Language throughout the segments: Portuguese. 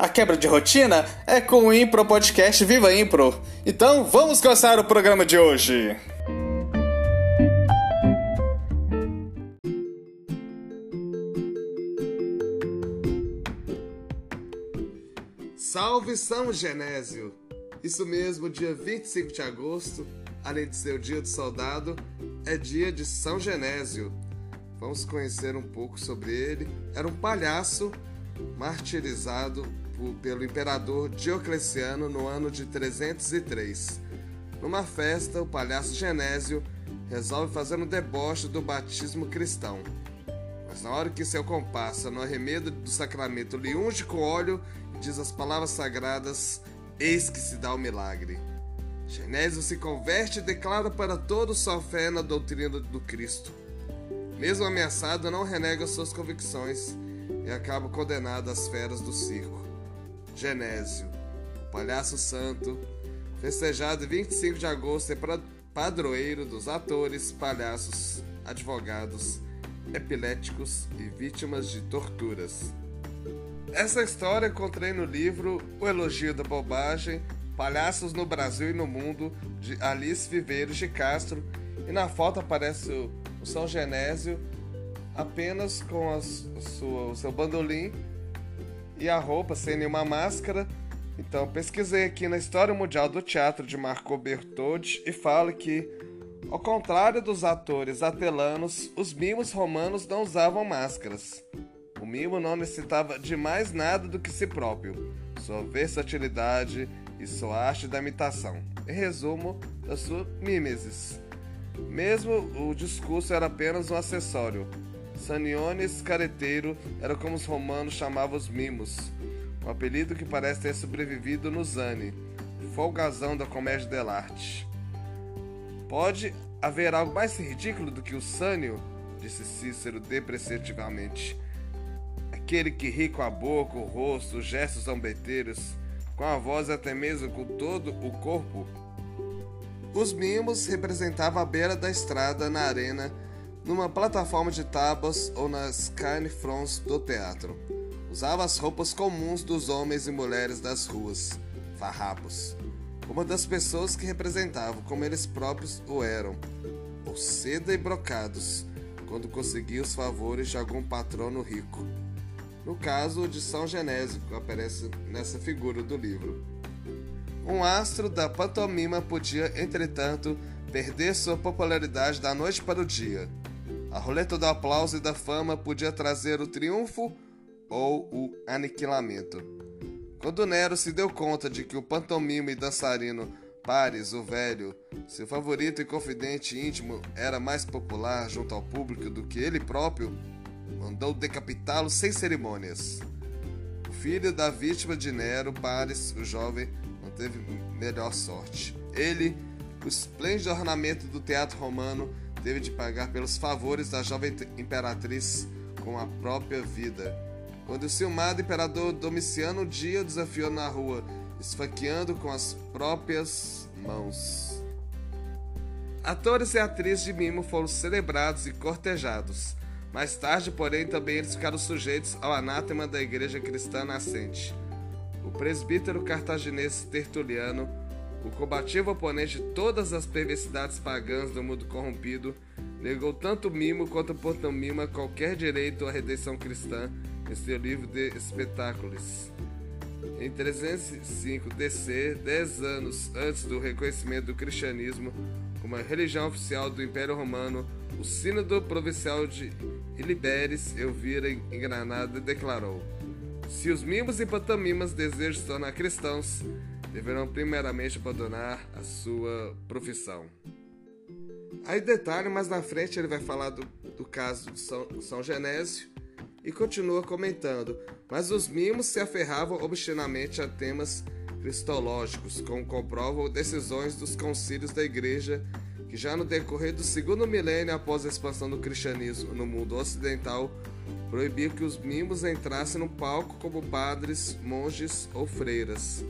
A quebra de rotina é com o Impro Podcast Viva Impro. Então vamos começar o programa de hoje. Salve São Genésio! Isso mesmo, dia 25 de agosto, além de ser o dia do soldado, é dia de São Genésio. Vamos conhecer um pouco sobre ele. Era um palhaço martirizado pelo imperador Diocleciano no ano de 303. Numa festa, o palhaço Genésio resolve fazer um deboche do batismo cristão. Mas na hora que seu comparsa, no arremedo do sacramento, lhe unge com óleo e diz as palavras sagradas, eis que se dá o milagre. Genésio se converte e declara para todos sua fé na doutrina do Cristo. Mesmo ameaçado, não renega suas convicções e acaba condenado às feras do circo. Genésio, o palhaço santo, festejado 25 de agosto, é padroeiro dos atores, palhaços, advogados, epiléticos e vítimas de torturas. Essa história encontrei no livro O Elogio da Bobagem, Palhaços no Brasil e no Mundo, de Alice Viveiros de Castro, e na foto aparece o, o São Genésio apenas com a sua, o seu bandolim e a roupa sem nenhuma máscara. Então, pesquisei aqui na História Mundial do Teatro de Marco Bertoldi e fala que, ao contrário dos atores atelanos, os mimos romanos não usavam máscaras. O mimo não necessitava de mais nada do que si próprio, sua versatilidade e sua arte da imitação. Em resumo, da sua mimesis. Mesmo o discurso era apenas um acessório, Saniones Careteiro era como os romanos chamavam os mimos, um apelido que parece ter sobrevivido no Zani, folgazão da comédia dell'arte. Pode haver algo mais ridículo do que o Sânio? disse Cícero depreciativamente. Aquele que ri com a boca, o rosto, os gestos zombeteiros, com a voz e até mesmo com todo o corpo. Os mimos representavam a beira da estrada na arena numa plataforma de tábuas ou nas carne-fronts do teatro. Usava as roupas comuns dos homens e mulheres das ruas, farrapos, uma das pessoas que representavam como eles próprios o eram, ou seda e brocados, quando conseguia os favores de algum patrono rico. No caso de São Genésio, que aparece nessa figura do livro. Um astro da pantomima podia, entretanto, perder sua popularidade da noite para o dia a roleta do aplauso e da fama podia trazer o triunfo ou o aniquilamento. Quando Nero se deu conta de que o pantomima e dançarino Paris, o velho, seu favorito e confidente íntimo, era mais popular junto ao público do que ele próprio, mandou decapitá-lo sem cerimônias. O filho da vítima de Nero, Paris, o jovem, não teve melhor sorte. Ele, o esplêndido ornamento do teatro romano, teve de pagar pelos favores da jovem imperatriz com a própria vida. Quando o ciumado imperador Domiciano um dia o desafiou na rua, esfaqueando com as próprias mãos. Atores e atrizes de mimo foram celebrados e cortejados. Mais tarde, porém, também eles ficaram sujeitos ao anátema da igreja cristã nascente. O presbítero cartaginês Tertuliano o combativo oponente de todas as perversidades pagãs do mundo corrompido, negou tanto mimo quanto pantomima qualquer direito à redenção cristã em seu livro de espetáculos. Em 305 DC, dez anos antes do reconhecimento do cristianismo como a religião oficial do Império Romano, o Sínodo Provincial de Iliberes, Elvira, em Granada, declarou: Se os mimos e pantomimas desejam se tornar cristãos, deverão primeiramente abandonar a sua profissão. Aí detalhe, mais na frente ele vai falar do, do caso de São, São Genésio, E continua comentando: Mas os mimos se aferravam obstinamente a temas cristológicos, como comprovam decisões dos concílios da Igreja, que já no decorrer do segundo milênio após a expansão do cristianismo no mundo ocidental, proibiu que os mimos entrassem no palco como padres, monges ou freiras.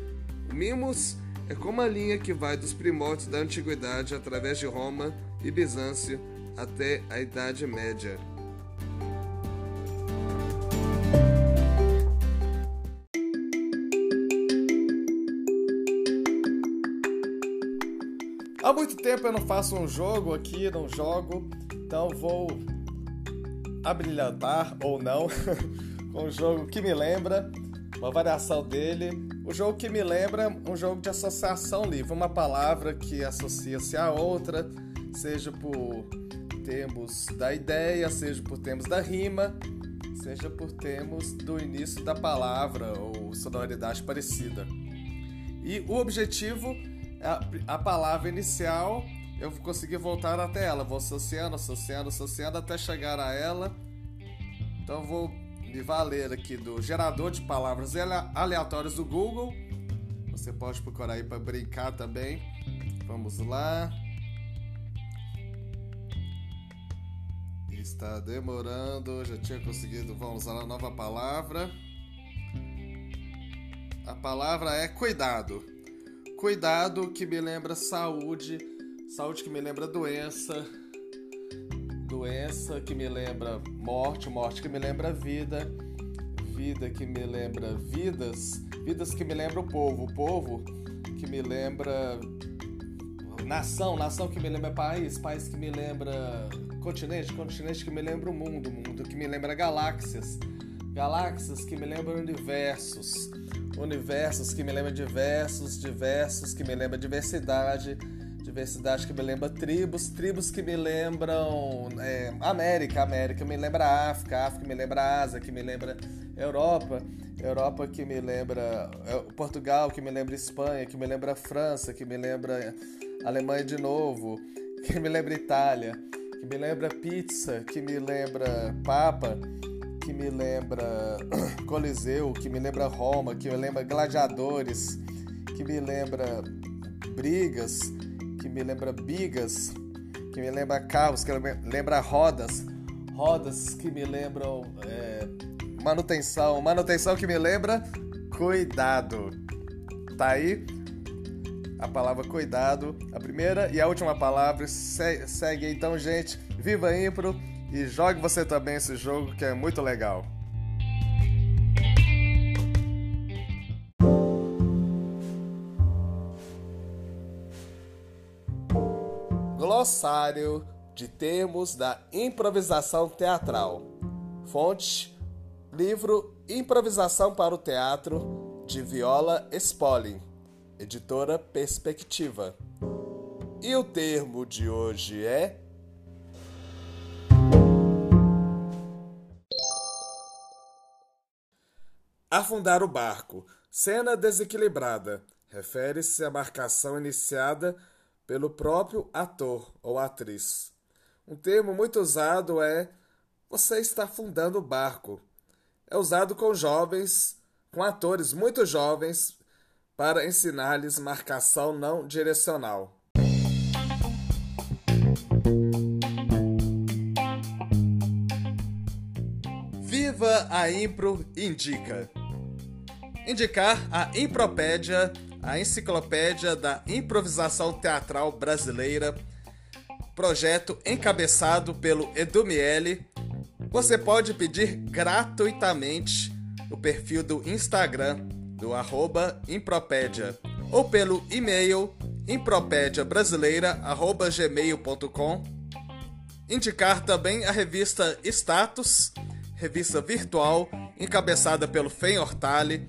Mimos é como a linha que vai dos primórdios da antiguidade através de Roma e Bizâncio até a Idade Média. Há muito tempo eu não faço um jogo aqui, não jogo, então vou abrilhantar ou não com um jogo que me lembra, uma variação dele. O jogo que me lembra um jogo de associação livre, uma palavra que associa-se a outra, seja por termos da ideia, seja por termos da rima, seja por termos do início da palavra ou sonoridade parecida. E o objetivo a, a palavra inicial, eu vou conseguir voltar até ela. Vou associando, associando, associando até chegar a ela. Então vou me valer aqui do gerador de palavras aleatórias do Google. Você pode procurar aí para brincar também. Vamos lá. Está demorando, já tinha conseguido. Vamos usar nova palavra. A palavra é cuidado. Cuidado que me lembra saúde, saúde que me lembra doença, doença que me lembra morte, morte que me lembra vida, vida que me lembra vidas, vidas que me lembra o povo, o povo que me lembra nação, nação que me lembra país, país que me lembra continente, continente que me lembra o mundo, mundo que me lembra galáxias, galáxias que me lembram universos universos que me lembram diversos, diversos que me lembram diversidade, diversidade que me lembra tribos, tribos que me lembram é, América, América me lembra África, África me lembra Ásia, que me lembra Europa, Europa que me lembra é, Portugal, que me lembra Espanha, que me lembra França, que me lembra Alemanha de novo, que me lembra Itália, que me lembra pizza, que me lembra Papa que me lembra Coliseu, que me lembra Roma, que me lembra gladiadores, que me lembra brigas, que me lembra bigas, que me lembra carros, que me lembra rodas, rodas que me lembram é, manutenção, manutenção que me lembra cuidado. Tá aí a palavra cuidado, a primeira e a última palavra. Segue então, gente. Viva Impro! E jogue você também esse jogo que é muito legal. Glossário de termos da improvisação teatral. Fonte: livro Improvisação para o Teatro de Viola Spolin, editora Perspectiva. E o termo de hoje é Afundar o barco. Cena desequilibrada. Refere-se à marcação iniciada pelo próprio ator ou atriz. Um termo muito usado é você está afundando o barco. É usado com jovens, com atores muito jovens, para ensinar-lhes marcação não direcional. Viva a Impro Indica! indicar a Impropédia, a enciclopédia da improvisação teatral brasileira, projeto encabeçado pelo Edu Miele. Você pode pedir gratuitamente no perfil do Instagram do arroba Impropédia ou pelo e-mail impropediabrasileira.gmail.com Indicar também a revista Status, revista virtual encabeçada pelo Fen Hortali,